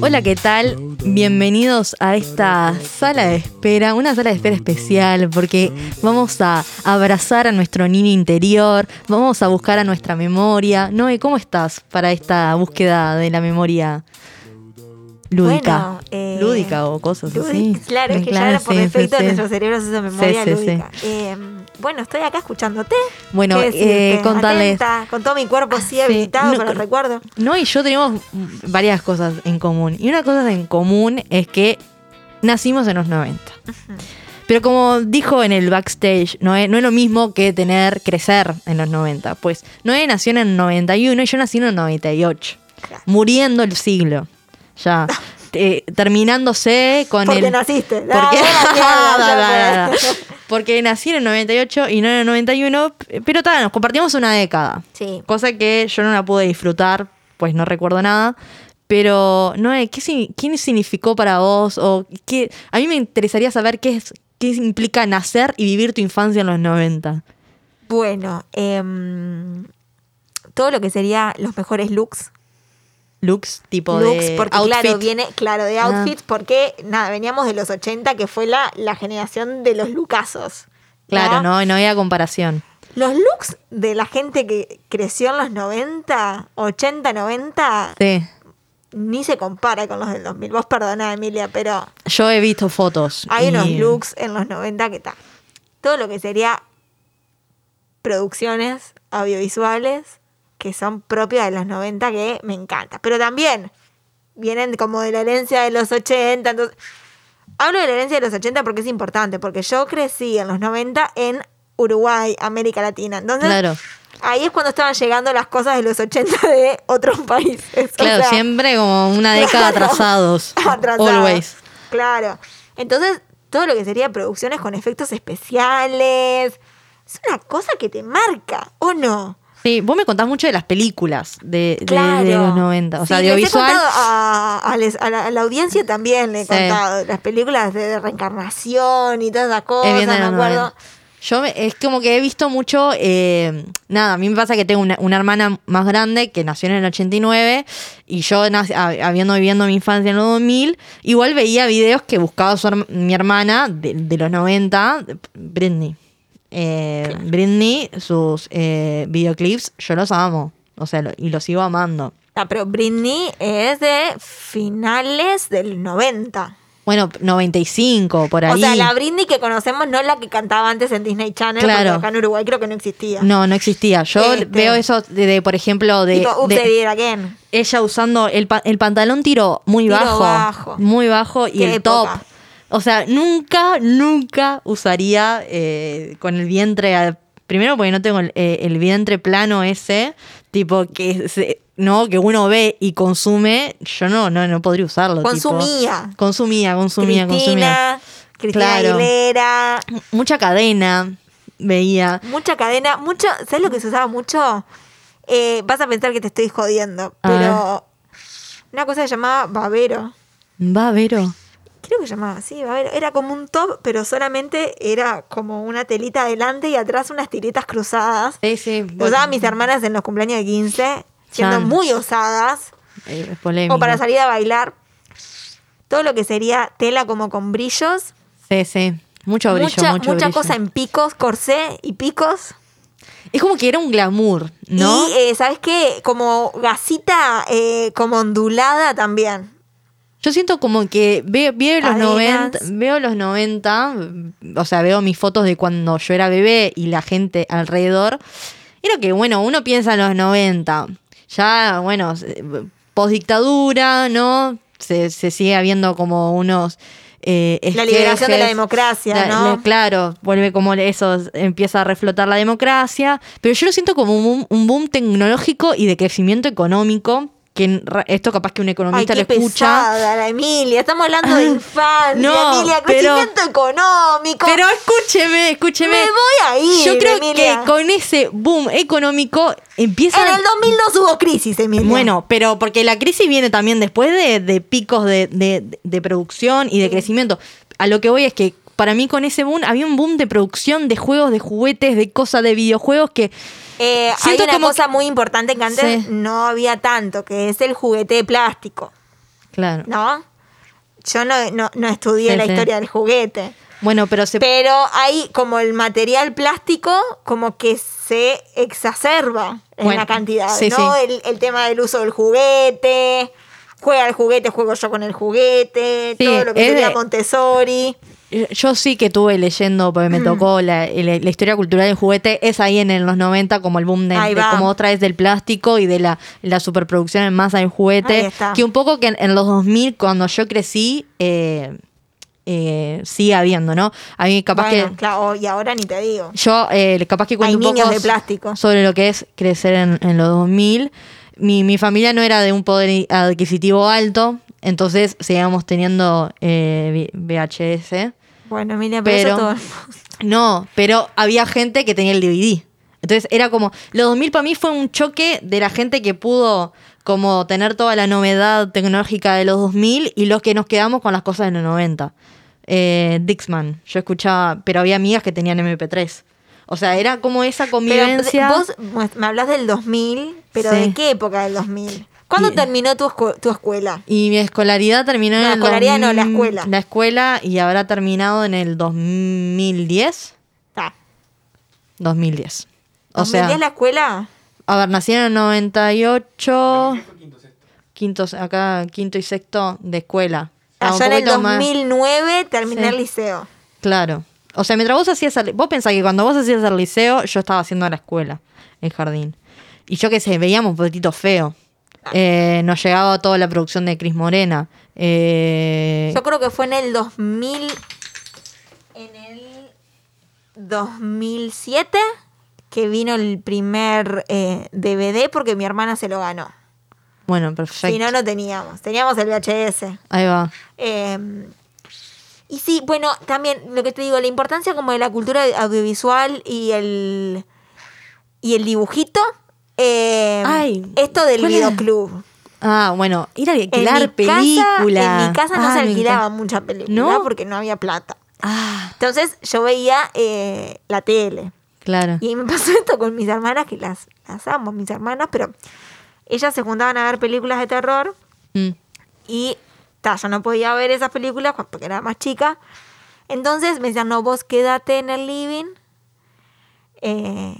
Hola, ¿qué tal? Bienvenidos a esta sala de espera, una sala de espera especial porque vamos a abrazar a nuestro niño interior, vamos a buscar a nuestra memoria. Noé, ¿cómo estás para esta búsqueda de la memoria lúdica? Bueno, eh, lúdica o cosas así. Claro, es que Claro, ya por sí, defecto sí, sí. nuestro cerebro es esa memoria Sí, sí, sí. lúdica. Eh, bueno, estoy acá escuchándote. Bueno, eh, contarles. Atenta, con todo mi cuerpo así Sí, habilitado no, con el recuerdo. No, y yo tenemos varias cosas en común. Y una cosa en común es que nacimos en los 90. Pero como dijo en el backstage, no es, no es lo mismo que tener, crecer en los 90. Pues Noé nació en el 91 y yo nací en el 98. Claro. Muriendo el siglo. Ya. Eh, terminándose con Porque el. naciste. Porque, Ah, da. fue. Porque nací en el 98 y no en el 91. Pero tal, nos compartimos una década. Sí. Cosa que yo no la pude disfrutar, pues no recuerdo nada. Pero, Noé, ¿qué, si- ¿qué significó para vos? O qué, a mí me interesaría saber qué, es, qué implica nacer y vivir tu infancia en los 90. Bueno, em, todo lo que sería los mejores looks. Looks, tipo looks, de porque outfit. claro, viene, claro, de Ah. outfits, porque nada, veníamos de los 80, que fue la, la generación de los lookazos. Claro, ¿no? no, no había comparación. Los looks de la gente que creció en los 90, 80, 90, Sí. ni se compara con los del 2000. Vos perdona, Emilia, pero Yo he visto fotos. hay y- unos looks en los 90 que tal. Todo lo que sería producciones audiovisuales que son propias de los 90 que me encanta. Pero también vienen como de la herencia de los 80. Entonces, hablo de la herencia de los 80 porque es importante, porque yo crecí en los 90 en Uruguay, América Latina. Entonces, Claro. ahí es cuando estaban llegando las cosas de los 80 de otros países. O Claro, sea, siempre como una década Claro. atrasados. Atrasados. Always. Claro. Entonces, todo lo que sería producciones con efectos especiales. Es una cosa que te marca, ¿o no? Sí, vos me contás mucho de las películas de, de- Claro. de los 90. O sea, Sí, he audiovisual. a, a les- a la, a la audiencia también le he Sí. contado las películas de reencarnación y todas esas cosas, de me acuerdo. 90. Yo me- es como que he visto mucho, eh, nada, a mí me pasa que tengo una, una hermana más grande que nació en el 89 y yo nac- a- habiendo viviendo mi infancia en los 2000, igual veía videos que buscaba su mi hermana de, de los 90, Britney. Eh, Britney, sus eh, videoclips, yo los amo, o sea, lo- y los sigo amando. Ah, pero Britney es de finales del 90. Bueno, 95, por ahí. O sea, la Britney que conocemos no es la que cantaba antes en Disney Channel, Claro. porque acá en Uruguay creo que no existía. No, no existía. Yo Este. veo eso de, de, por ejemplo, de, Tipo, de- ella usando el, el pantalón tiro muy Tiro bajo, bajo. muy bajo y el top. O sea, nunca, nunca usaría eh, con el vientre. primero porque no tengo el, eh, el vientre plano ese, tipo que se- no que uno ve y consume. Yo no, no, no podría usarlo. tipo. Consumía. consumía, consumía, consumía. Cristina, Cristina Claro. Aguilera, Mucha cadena veía. mucha cadena, mucho, ¿sabes lo que se usaba mucho? Eh, vas a pensar que te estoy jodiendo, pero una cosa se llamaba babero. Va, Vero. Creo que llamaba así, babero. Era como un top, pero solamente era como una telita adelante y atrás unas tiritas cruzadas. Sí, sí. Usaban mis hermanas en los cumpleaños de 15, siendo muy osadas. Eh, es polémico. O para salir a bailar. Todo lo que sería tela como con brillos. Sí, sí. Mucho brillo, mucha mucho mucha brillo. cosa en picos, corsé y picos. Es como que era un glamour, ¿no? Y, eh, ¿sabes qué? Como gasita, eh, como ondulada también. Yo siento como que veo, veo los Cadenas. 90, veo los 90, o sea, veo mis fotos de cuando yo era bebé y la gente alrededor. Era que, bueno, uno piensa en los 90, ya, bueno, post dictadura, ¿no? Se, se sigue habiendo como unos... eh, La liberación de la democracia, La- ¿no? la- claro, vuelve como eso, empieza a reflotar la democracia, pero yo lo siento como un boom, un boom tecnológico y de crecimiento económico, que esto capaz que un Ay, economista qué lo escucha. pesada la Emilia. Estamos hablando de infancia, no, Emilia. pero- Crecimiento económico. Pero escúcheme, escúcheme. Me voy a ir, Yo creo Emilia. que con ese boom económico empieza... En el 2002 hubo crisis, Emilia. Bueno, pero porque la crisis viene también después de, de picos de, de- de producción y de crecimiento. A lo que voy es que para mí con ese boom había un boom de producción de juegos, de juguetes, de cosas, de videojuegos que... Eh, hay una como cosa muy importante que antes Sí. no había tanto, que es el juguete de plástico. Claro. ¿no? Yo no, no, no estudié Sí, la sí. historia del juguete. Bueno, pero se. Pero hay como el material plástico como que se exacerba en Bueno, la cantidad, sí, ¿no? sí. El, el tema del uso del juguete, juega el juguete, juego yo con el juguete, Sí, todo lo que sería de- Montessori. Yo sí que tuve leyendo, porque Mm. me tocó la, la- la historia cultural del juguete, es ahí en los 90 como el boom de, de como otra vez del plástico y de la, la superproducción en masa del juguete. Que un poco que en, en los 2000, cuando yo crecí, eh, eh, sigue habiendo, ¿no? A mí capaz Bueno, que... claro, y ahora ni te digo. Yo eh, capaz que cuento Hay un poco de plástico. sobre lo que es crecer en, en los 2000. Mi, mi familia no era de un poder adquisitivo alto, entonces seguíamos teniendo eh, VHS. Bueno, Emilia, pero, Pero- todo. No, pero había gente que tenía el DVD. Entonces era como, los 2000 para mí fue un choque de la gente que pudo como tener toda la novedad tecnológica de los 2000 y los que nos quedamos con las cosas de los 90. Eh, Dixman, yo escuchaba, pero había amigas que tenían MP3. O sea, era como esa Pero convivencia. vos me hablas del 2000, pero Sí. ¿de qué época del 2000? ¿Cuándo Y- terminó tu, escu- tu escuela? Y mi escolaridad terminó No, en el escolaridad no, la 2000 escuela. La escuela y habrá terminado en el 2010. Ah, 2010. O 2010 sea, la escuela? a ver, nací en el 98. Quinto, acá quinto y sexto de escuela. Ah, Allá en el poquito más- 2009 terminé Sí. el liceo. Claro. O sea, mientras vos hacías el, vos pensás que cuando vos hacías el liceo, yo estaba haciendo la escuela, el jardín. Y yo qué sé, veíamos un poquitito feo. Eh, nos llegaba toda la producción de Cris Morena. Eh, Yo creo que fue en el 2000. En el 2007 que vino el primer eh, DVD porque mi hermana se lo ganó. bueno, perfecto. Si no, no teníamos. Teníamos el VHS. Ahí va. Eh, y sí, bueno, también lo que te digo, la importancia como de la cultura audiovisual y el y el dibujito. Eh, Ay, esto del videoclub. Ah, bueno, ir a En alquilar mi películas. Casa, en mi casa no Ah, se alquilaba mucha película ¿No? porque no había plata. Ah, Entonces yo veía eh, la tele. claro. Y me pasó esto con mis hermanas, que las, las amo, mis hermanas, pero ellas se juntaban a ver películas de terror Mm, y ta, yo no podía ver esas películas cu- porque era más chica. Entonces me decían, no, vos quédate en el living eh,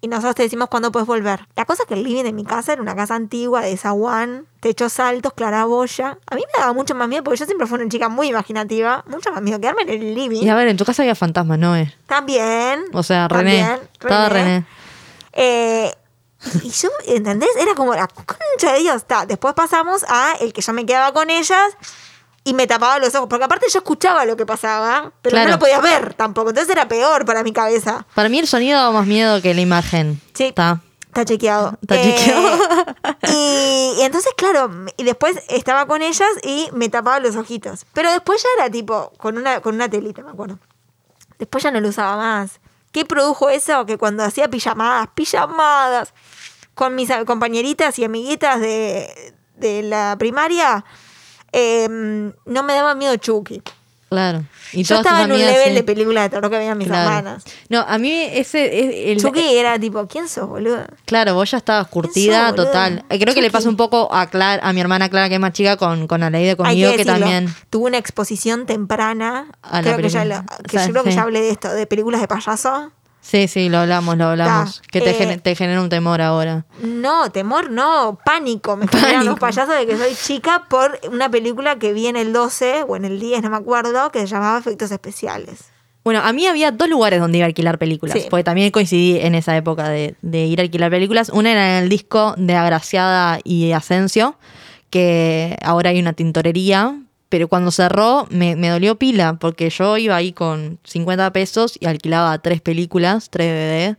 y nosotros te decimos cuándo puedes volver. La cosa es que el living de mi casa era una casa antigua de zaguán, techos altos, claraboya. A mí me daba mucho más miedo porque yo siempre fui una chica muy imaginativa, mucho más miedo quedarme en el living. Y a ver, en tu casa había fantasmas, ¿no? Eh? También. O sea, René. también, Estaba René. Eh, y yo, ¿entendés? Era como la concha de Dios. Ta, Después pasamos a el que yo me quedaba con ellas y me tapaba los ojos. Porque aparte yo escuchaba lo que pasaba, pero Claro. no lo podía ver tampoco. Entonces era peor para mi cabeza. Para mí el sonido daba más miedo que la imagen. Sí. Está. Está chequeado. Está Eh, chequeado. y, y entonces, claro, y después estaba con ellas y me tapaba los ojitos. Pero después ya era tipo, con una, con una telita, me acuerdo. Después ya no lo usaba más. ¿Qué produjo eso? Que cuando hacía pijamadas, pijamadas, con mis compañeritas y amiguitas de, de la primaria, eh, no me daba miedo Chucky. Claro. Y Yo estaba en un level sí. de película de terror que veían mis Claro. hermanas. No, a mí ese el, Chucky era tipo, ¿quién sos, boludo? Claro, vos ya estabas curtida total. Eh, Creo que le pasa un poco a Clara, a mi hermana Clara, que es más chica, con, con Aleide Hay conmigo, que, decirlo, también. Tuvo una exposición temprana. A la creo que, ya, lo- que O sea, yo creo que sí. ya hablé de esto, de películas de payaso. Sí, sí, lo hablamos, lo hablamos. Que te, eh, te genera un temor ahora. No, temor no, pánico. Me generan Pánico. los payasos de que soy chica por una película que vi en el 12 o en el 10, no me acuerdo, que se llamaba Efectos Especiales. Bueno, a mí había dos lugares donde iba a alquilar películas, Sí. porque también coincidí en esa época de, de ir a alquilar películas. Una era en el disco de Agraciada y Asensio, que ahora hay una tintorería, pero cuando cerró me, me dolió pila, porque yo iba ahí con 50 pesos y alquilaba tres películas, tres DVD.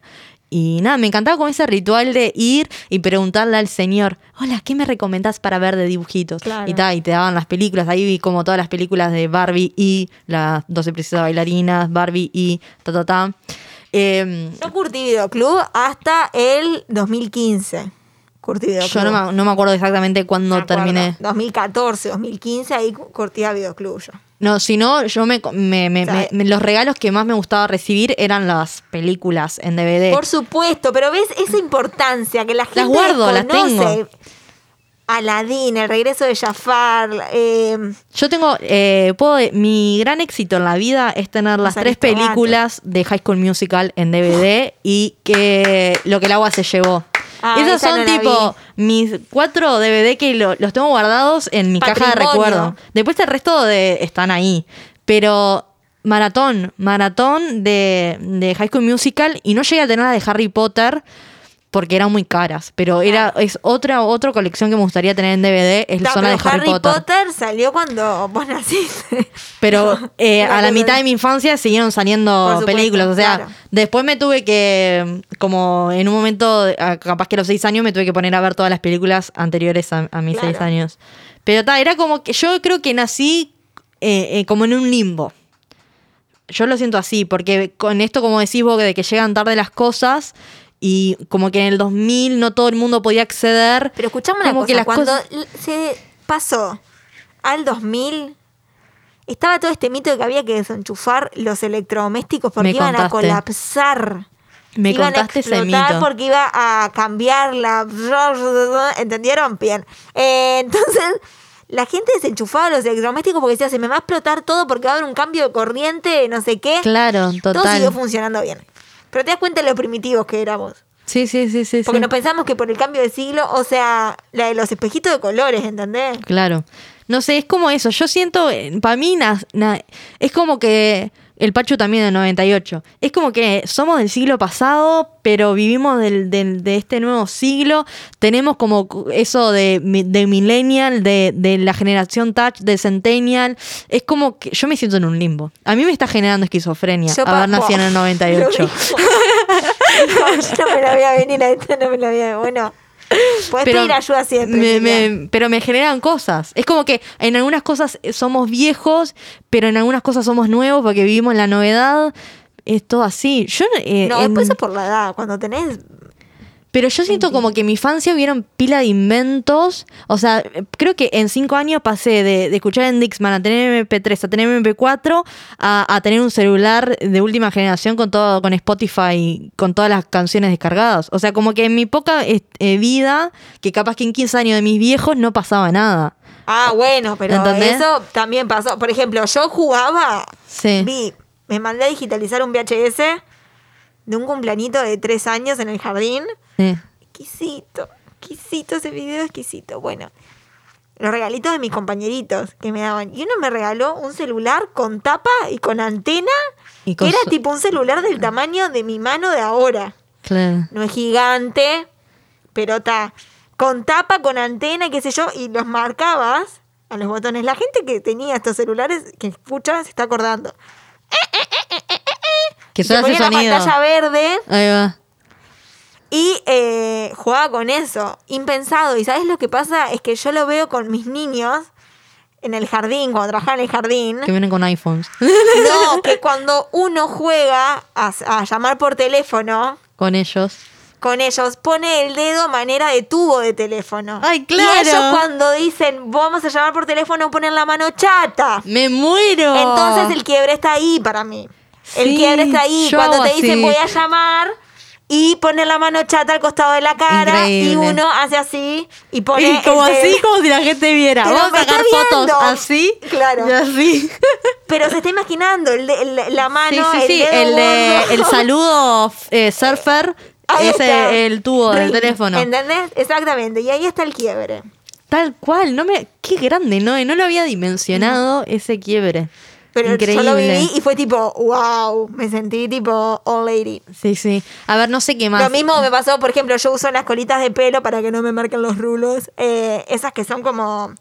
Y nada, me encantaba con ese ritual de ir y preguntarle al señor, hola, ¿qué me recomendás para ver de dibujitos? Claro. Y, ta, y te daban las películas. Ahí vi como todas las películas de Barbie y las 12 princesas bailarinas, Barbie y ta, ta, ta. Em, Yo curtí Videoclub hasta el 2015. Curtí Videoclub. yo no me, no me acuerdo exactamente cuándo Me acuerdo. terminé. 2014, 2015, ahí cu- curtía Videoclub yo. No, si no, yo me, me- me- O sea, me- me- los regalos que más me gustaba recibir eran las películas en DVD. Por supuesto, pero ves esa importancia que la gente Las guardo, las tengo. Aladdin, El regreso de Jafar. eh, Yo tengo, eh, puedo, mi gran éxito en la vida es tener las tres películas de High School Musical en DVD y que lo que el agua se llevó. Ah, Esos son no tipo mis cuatro DVD que lo- los tengo guardados en mi caja de Patrimonio. recuerdo. Después el resto de, están ahí. Pero maratón, maratón de, de High School Musical y no llegué a tener la de Harry Potter porque eran muy caras. Pero era, es otra, otra colección que me gustaría tener en DVD, es no, la zona de pero Harry, Potter. salió cuando vos naciste. Pero eh, a la mitad de- mi infancia siguieron saliendo supuesto, películas. O sea, claro. después me tuve que, como en un momento, capaz que a los seis años, me tuve que poner a ver todas las películas anteriores a, a mis Claro. seis años. Pero ta, era como que yo creo que nací eh, eh, como en un limbo. Yo lo siento así, porque con esto, como decís vos, de que llegan tarde las cosas y como que en el 2000 no todo el mundo podía acceder. Pero escuchame una cosa, que las cuando cosas- se pasó al 2000, estaba todo este mito de que había que desenchufar los electrodomésticos porque Me iban a colapsar. Me iban contaste a ese mito. porque iba a cambiar la... ¿Entendieron? Bien. Eh, entonces, la gente desenchufaba los electrodomésticos porque decía, se me va a explotar todo porque va a haber un cambio de corriente, no sé qué. Claro, Todo total. siguió funcionando bien. Pero te das cuenta de lo primitivos que éramos. Sí, sí, sí, sí. Porque sí. nos pensamos que por el cambio de siglo, o sea, la de los espejitos de colores, ¿entendés? Claro. No sé, es como eso. Yo siento, para mí, na- na- es como que el Pachu también del 98. Es como que somos del siglo pasado, pero vivimos del, del- de este nuevo siglo. Tenemos como eso de, de millennial, de, de la generación touch, de centennial. Es como que yo me siento en un limbo. A mí me está generando esquizofrenia Yo haber nacido en el Lo 98. mismo. no, yo no me la voy a venir a esta, no me la voy a Bueno, puedes pedir ayuda siempre. me- pero me generan cosas. Es como que en algunas cosas somos viejos, pero en algunas cosas somos nuevos porque vivimos la novedad. Es todo así. Yo, eh, no, en- después es por la edad. Cuando tenés. Pero yo siento como que en mi infancia hubieron pila de inventos. O sea, creo que en cinco años pasé de, de escuchar en Dixman a tener MP3, a tener MP4, a, a tener un celular de última generación con todo, con Spotify, con todas las canciones descargadas. O sea, como que en mi poca eh, eh, vida, que capaz que en 15 años de mis viejos no pasaba nada. Ah, bueno, pero ¿Entendés? eso también pasó. Por ejemplo, yo jugaba. Sí. Vi, me mandé a digitalizar un VHS de un cumpleañito de tres años en el jardín. Sí. Exquisito, exquisito ese video, exquisito. Bueno, los regalitos de mis compañeritos que me daban. Y uno me regaló un celular con tapa y con antena, Y que era tipo un celular del tamaño de mi mano de ahora. Claro. No es gigante, pero está con tapa, con antena, qué sé yo, y los marcabas a los botones. La gente que tenía estos celulares, que escucha, se está acordando. Que Y se suena ese ponía la sonido. pantalla verde Ahí va. Y eh, jugaba con eso, impensado. Y sabes lo que pasa es que yo lo veo con mis niños en el jardín, cuando trabajaba en el jardín. Que vienen con iPhones. No, que cuando uno juega a, a llamar por teléfono con ellos. con ellos, pone el dedo manera de tubo de teléfono. Ay, Y ellos claro. cuando dicen vamos a llamar por teléfono ponen la mano chata. ¡Me muero! Entonces el quiebre está ahí para mí. El quiebre está ahí. Cuando te dicen así. voy a llamar y ponen la mano chata al costado de la cara y uno hace así y pone. Y como así, como si la gente viera. Vamos a sacar fotos así. Claro. Y así. Pero se está imaginando el de- el- la mano, sí, sí, sí. el El, dedo el saludo eh, surfer Ahí es el tubo del teléfono. ¿Entendés? Exactamente. Y ahí está el quiebre. Tal cual. No me, qué grande, ¿no? No lo había dimensionado ese quiebre. Pero Increíble. yo lo viví y fue tipo, wow, me sentí tipo old lady. Sí, sí. A ver, no sé qué más. Lo mismo me pasó, por ejemplo, yo uso las colitas de pelo para que no me marquen los rulos. eh, esas que son como,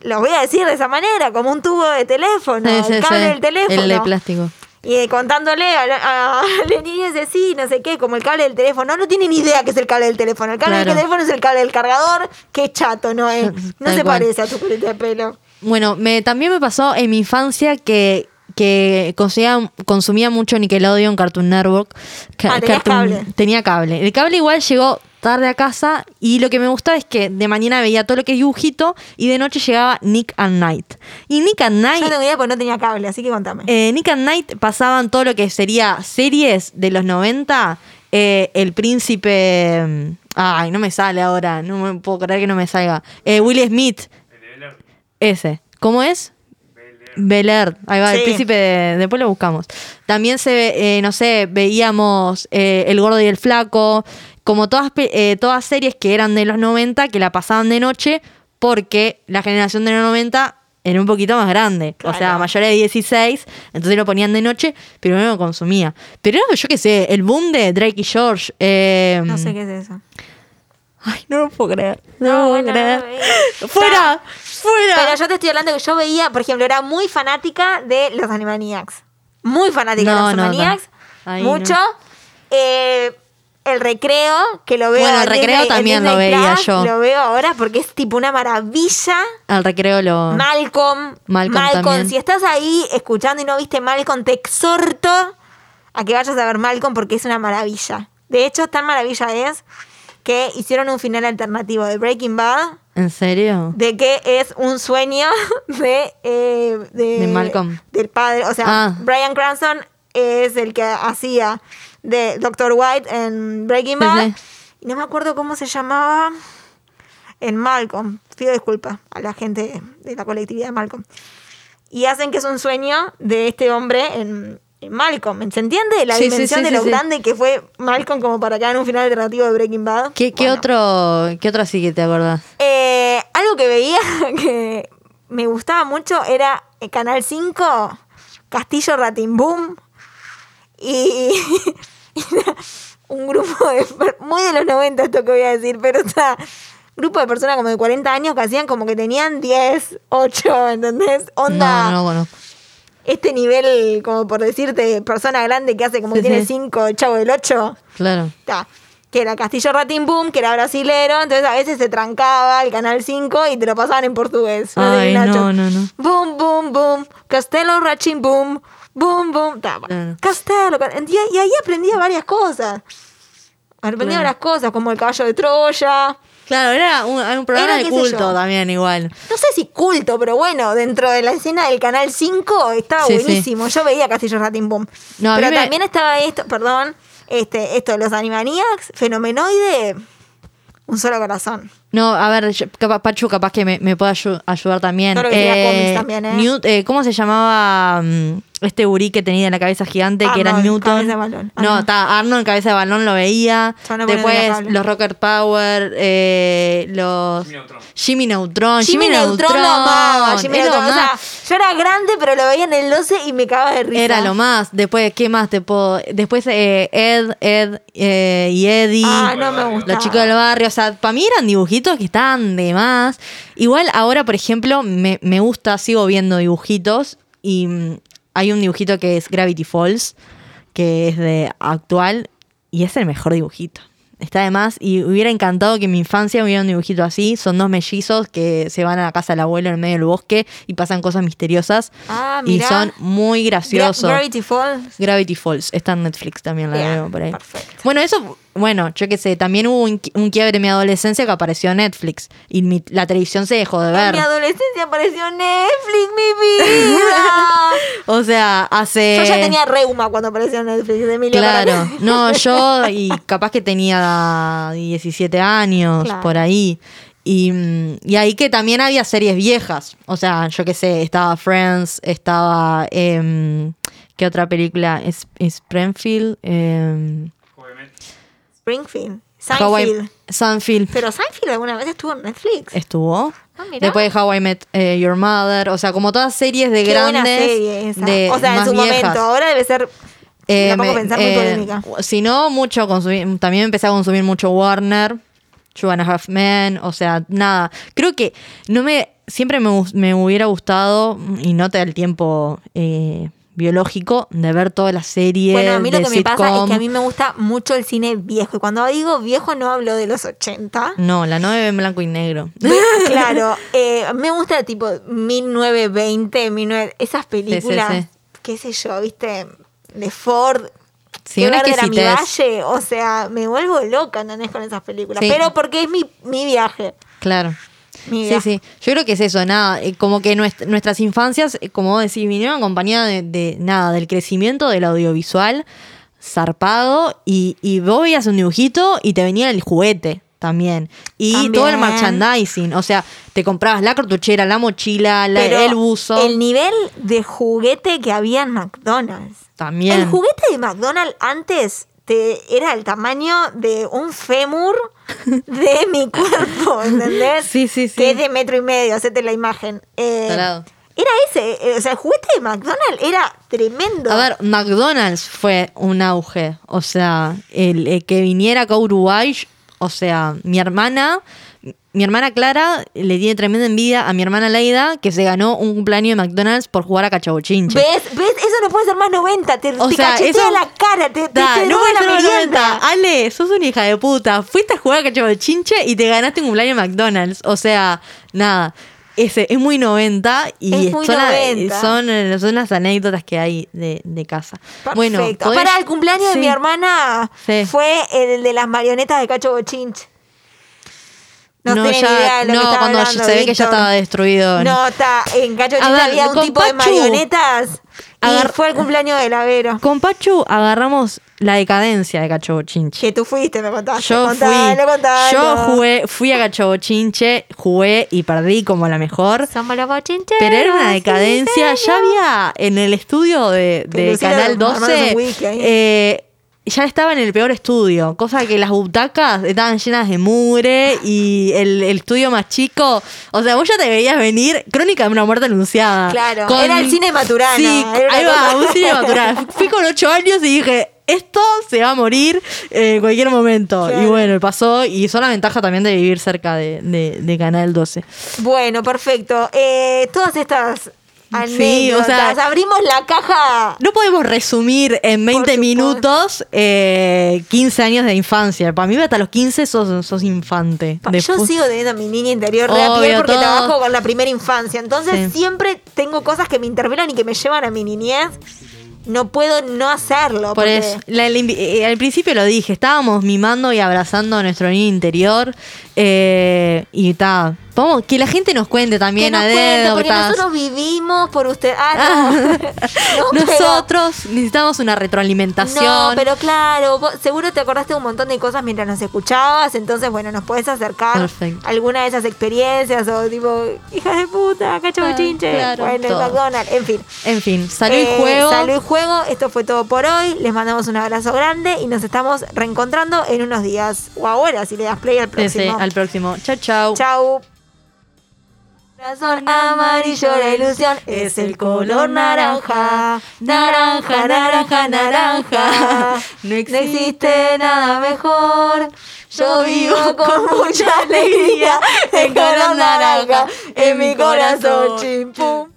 lo voy a decir de esa manera, como un tubo de teléfono, Sí, sí, el cable sí. del teléfono. El de plástico. Y eh, contándole a, la- a, los niños de sí, no sé qué, como el cable del teléfono. No tienen ni idea qué es el cable del teléfono. El cable Claro. del teléfono es el cable del cargador. Qué chato, ¿no es? No Tal se cual. parece a tu colita de pelo. Bueno, me, también me pasó en mi infancia que, que consumía, consumía mucho Nickelodeon, Cartoon Network. Ca- Ah, tenías cable. Tenía cable. El cable igual llegó tarde a casa y lo que me gustaba es que de mañana veía todo lo que es dibujito y de noche llegaba Nick and Night. Y Nick and Yo Night... no tengo idea porque no tenía cable, así que contame. Eh, Nick and Night pasaban todo lo que sería series de los 90. eh, el príncipe. Ay, no me sale ahora. No me puedo creer que no me salga. Eh, Will Smith. Ese. ¿Cómo es? Bel Air. Ahí va, el príncipe de- Después lo buscamos. También se ve, eh, no sé, veíamos eh, El Gordo y el Flaco. Como todas, pe- eh, todas series que eran de los 90 que la pasaban de noche porque la generación de los 90 era un poquito más grande. O sea, mayores de 16. Entonces lo ponían de noche, pero no lo consumía. Pero yo qué sé, el boom de Drake y George. eh, No sé qué es eso. Ay, no lo puedo creer. No, No, lo puedo bueno, creer. no, eh, ¡Fuera! ¡Fuera! Pero yo te estoy hablando que yo veía, por ejemplo, era muy fanática de los Animaniacs. Muy fanática No, de los no, no. Animaniacs. Ahí mucho. Eh, el recreo, que lo veo Bueno, el recreo Disney- también lo veía yo. Lo veo ahora porque es tipo una maravilla. Al recreo lo. Malcolm. Malcolm también. si estás ahí escuchando y no viste Malcolm, te exhorto a que vayas a ver Malcolm porque es una maravilla. De hecho, tan maravilla es que hicieron un final alternativo de Breaking Bad ¿En serio? de que es un sueño de, eh, de- De Malcolm. del padre o sea Ah. Brian Cranston es el que hacía de Dr. White en Breaking Sí, Bad sí. y no me acuerdo cómo se llamaba en Malcolm pido disculpas a la gente de la colectividad de Malcolm y hacen que es un sueño de este hombre en Malcolm ¿se entiende? la Sí, dimensión sí, de sí, lo sí. grande que fue Malcolm como para que hagan un final alternativo de Breaking Bad ¿Qué, qué Bueno. otro qué otro así que te acordás? Eh, algo que veía que me gustaba mucho era el Canal 5, Castillo Ratimboom. Y, y un grupo de. Muy de los 90 esto que voy a decir, pero sea, grupo de personas como de 40 años que hacían como que tenían 10, 8, ¿entendés? Onda. No, no conozco. Este nivel, como por decirte, persona grande que hace como Sí, que tiene sí. 5, el chavo del 8. Claro. Ta, que era Castillo Boom, que era brasilero, entonces a veces se trancaba el canal 5 y te lo pasaban en portugués. No Ay, no, no, no. Boom, boom, boom. Castelo Boom. Boom, boom. Ta, Claro. Castelo. ca- Y, y ahí aprendía varias cosas. Aprendía Claro. varias cosas, como el caballo de Troya. Claro, era un, un programa Era, de culto también igual. No sé si culto, pero bueno, dentro de la escena del canal 5 estaba Sí, sí. buenísimo. Yo veía Castillo Boom. No, a pero me- también estaba esto, perdón, este, esto de los Animaniacs, Fenomenoide, un solo corazón. No, a ver, yo- capa- Pachu capaz que me, me pueda ayu- ayudar también. Lo que cómics también, ¿eh? Newt- eh, ¿Cómo se llamaba mm, este gurí que tenía en la cabeza gigante que era Arnold, Newton? cabeza de balón. Ah, No, está Arnold, cabeza de balón, lo veía. Yo no ponía Después los Rocket Power, eh, los... Jimmy Neutron. Jimmy Neutron. Jimmy Neutron lo amaba, Jimmy era lo Neutron. O sea, más. yo era grande, pero lo veía en el 12 y me cagaba de risa. Era lo más. Después, ¿qué más te puedo...? Después eh, Ed, Ed eh, y Eddie. Ah, no me gusta. Los chicos del barrio, o sea, para mí eran dibujitos que estaban de más. Igual ahora, por ejemplo, me, me gusta, sigo viendo dibujitos y mm, hay un dibujito que es Gravity Falls, que es de actual y es el mejor dibujito. Está de más y hubiera encantado que en mi infancia hubiera un dibujito así. Son dos mellizos que se van a la casa del abuelo en el medio del bosque y pasan cosas misteriosas Ah, y mirá. son muy Gra- graciosos. Gravity Falls. Gravity Falls, está en Netflix también, la Bien, veo por ahí. perfecto. Bueno, eso, bueno, yo qué sé, también hubo un, un quiebre en mi adolescencia que apareció en Netflix y mi- la televisión se dejó de En ver. mi adolescencia apareció Netflix, mi vida. O sea, hace... Yo ya tenía reuma cuando apareció Netflix de Emilio Claro, no, yo y capaz que tenía 17 años, Claro. por ahí. Y, y ahí que también había series viejas. O sea, yo qué sé, estaba Friends, estaba... em, ¿Qué otra película? Es, Springfield. em. Springfield. Seinfeld. Pero Seinfeld alguna vez estuvo en Netflix. estuvo. Ah. Después de How I Met eh, Your Mother. O sea, como todas series de Qué grandes. serie esa. de o sea, en más su viejas. momento. Ahora debe ser. Eh, me- pensar muy eh, polémica. Si no, mucho consumir. También empecé a consumir mucho Warner. Two and a Half Men. O sea, nada. Creo que no me. Siempre me, me hubiera gustado, y no te da el tiempo eh, biológico, de ver todas las series. Bueno, a mí lo que me pasa es que a mí me gusta mucho el cine viejo. Y cuando digo viejo no hablo de los 80. No, la 9 en blanco y negro. claro, eh, me gusta tipo 1920, 19, esas películas, sí. qué sé yo, viste, de Ford. Sí, una verde era mi valle, o sea, me vuelvo loca, ¿entendés? Con esas películas. Sí. Pero porque es mi, mi viaje. Claro. Sí, sí. Yo creo que es eso, nada. eh, Como que nuest- nuestras infancias, eh, como vos decís, vinieron acompañadas de, de nada, del crecimiento del audiovisual zarpado y, y vos veías un dibujito y te venía el juguete. también. Y También. todo el merchandising. O sea, te comprabas la cartuchera, la mochila, la- el buzo. El nivel de juguete que había en McDonald's. También. El juguete de McDonald's antes te, era el tamaño de un fémur de mi cuerpo, ¿entendés? Sí, sí, sí. Que es de metro y medio, hacete la imagen. Eh, era ese, eh, o sea, el juguete de McDonald's era tremendo. A ver, McDonald's fue un auge. O sea, el, el que viniera acá a Uruguay, o sea, mi hermana, mi hermana Clara le tiene tremenda envidia a mi hermana Leida que se ganó un cumpleaños de McDonald's por jugar a cachabochinche. ¿Ves? ¿Ves? Eso no puede ser más 90. Te, O te sea, cachetea eso- la cara, te, Da, te no puede ser merienda. nota. Ale, sos una hija de puta. Fuiste a jugar a cachabochinche y te ganaste un cumpleaños de McDonald's. O sea, nada. Ese es muy 90 y Es muy son, 90. eh, son las anécdotas que hay de, de casa. Bueno, Perfecto. podés- Para el cumpleaños de mi hermana Sí. fue el de las marionetas de Cacho Bochinche. No, No, ya- idea de lo no, que cuando hablando, se ve que ya estaba destruido. No, está, en Cacho A Bochinche ver, había un tipo de Pachu. marionetas y fue el cumpleaños del Avero. Con Pachu agarramos la decadencia de Cachabochinche. Que tú fuiste, me contaste. Yo fui, Contalo, contalo. yo jugué, fui a Cachabochinche, jugué y perdí como la mejor. Somos los bochincheros. Pero era una decadencia. Ya había en el estudio de, de Canal armándose 12. un whisky ahí. eh, ya estaba en el peor estudio. Cosa que las butacas estaban llenas de mugre y el, el estudio más chico. O sea, vos ya te veías venir. Crónica de una muerte anunciada. Claro, era el cine Maturana, Sí, ahí va, cosa- un cine Maturana. Fui con ocho años y dije. Esto se va a morir eh, en cualquier momento. Claro. Y bueno, pasó. Y son la ventaja también de vivir cerca de, de- de Canal 12. Bueno, perfecto. Eh, todas estas. Sí, o sea- abrimos la caja. No podemos resumir en 20 supuesto. minutos eh, 15 años de infancia. Para mí hasta los 15 sos, sos infante. Yo Después- sigo teniendo a mi niña interior re a Obvio, porque todo. trabajo con la primera infancia. Entonces Sí. siempre tengo cosas que me interpelan y que me llevan a mi niñez. No puedo no hacerlo. Por porque- eso, la- la invi- eh, al principio lo dije, estábamos mimando y abrazando a nuestro niño interior. eh, y está. Vamos, que la gente nos cuente Que también nos cuente, porque nosotros vivimos por usted. Ah, no. No, pero- Nosotros necesitamos una retroalimentación. No, pero claro, vos seguro te acordaste de un montón de cosas mientras nos escuchabas, entonces bueno, nos puedes acercar Perfecto. alguna de esas experiencias o tipo, hija de puta, cacho Ah, bochinche, claro, bueno, todo. McDonald's, en fin. En fin, salud y Eh, juego. Salud y juego, esto fue todo por hoy, les mandamos un abrazo grande y nos estamos reencontrando en unos días o ahora si le das play al Sí, sí, próximo. al próximo. Chao, chao. Chau. Corazón amarillo, la ilusión es el color naranja. Naranja, naranja, naranja. No existe nada mejor. Yo vivo con mucha alegría. El color naranja en mi corazón. Chimpum.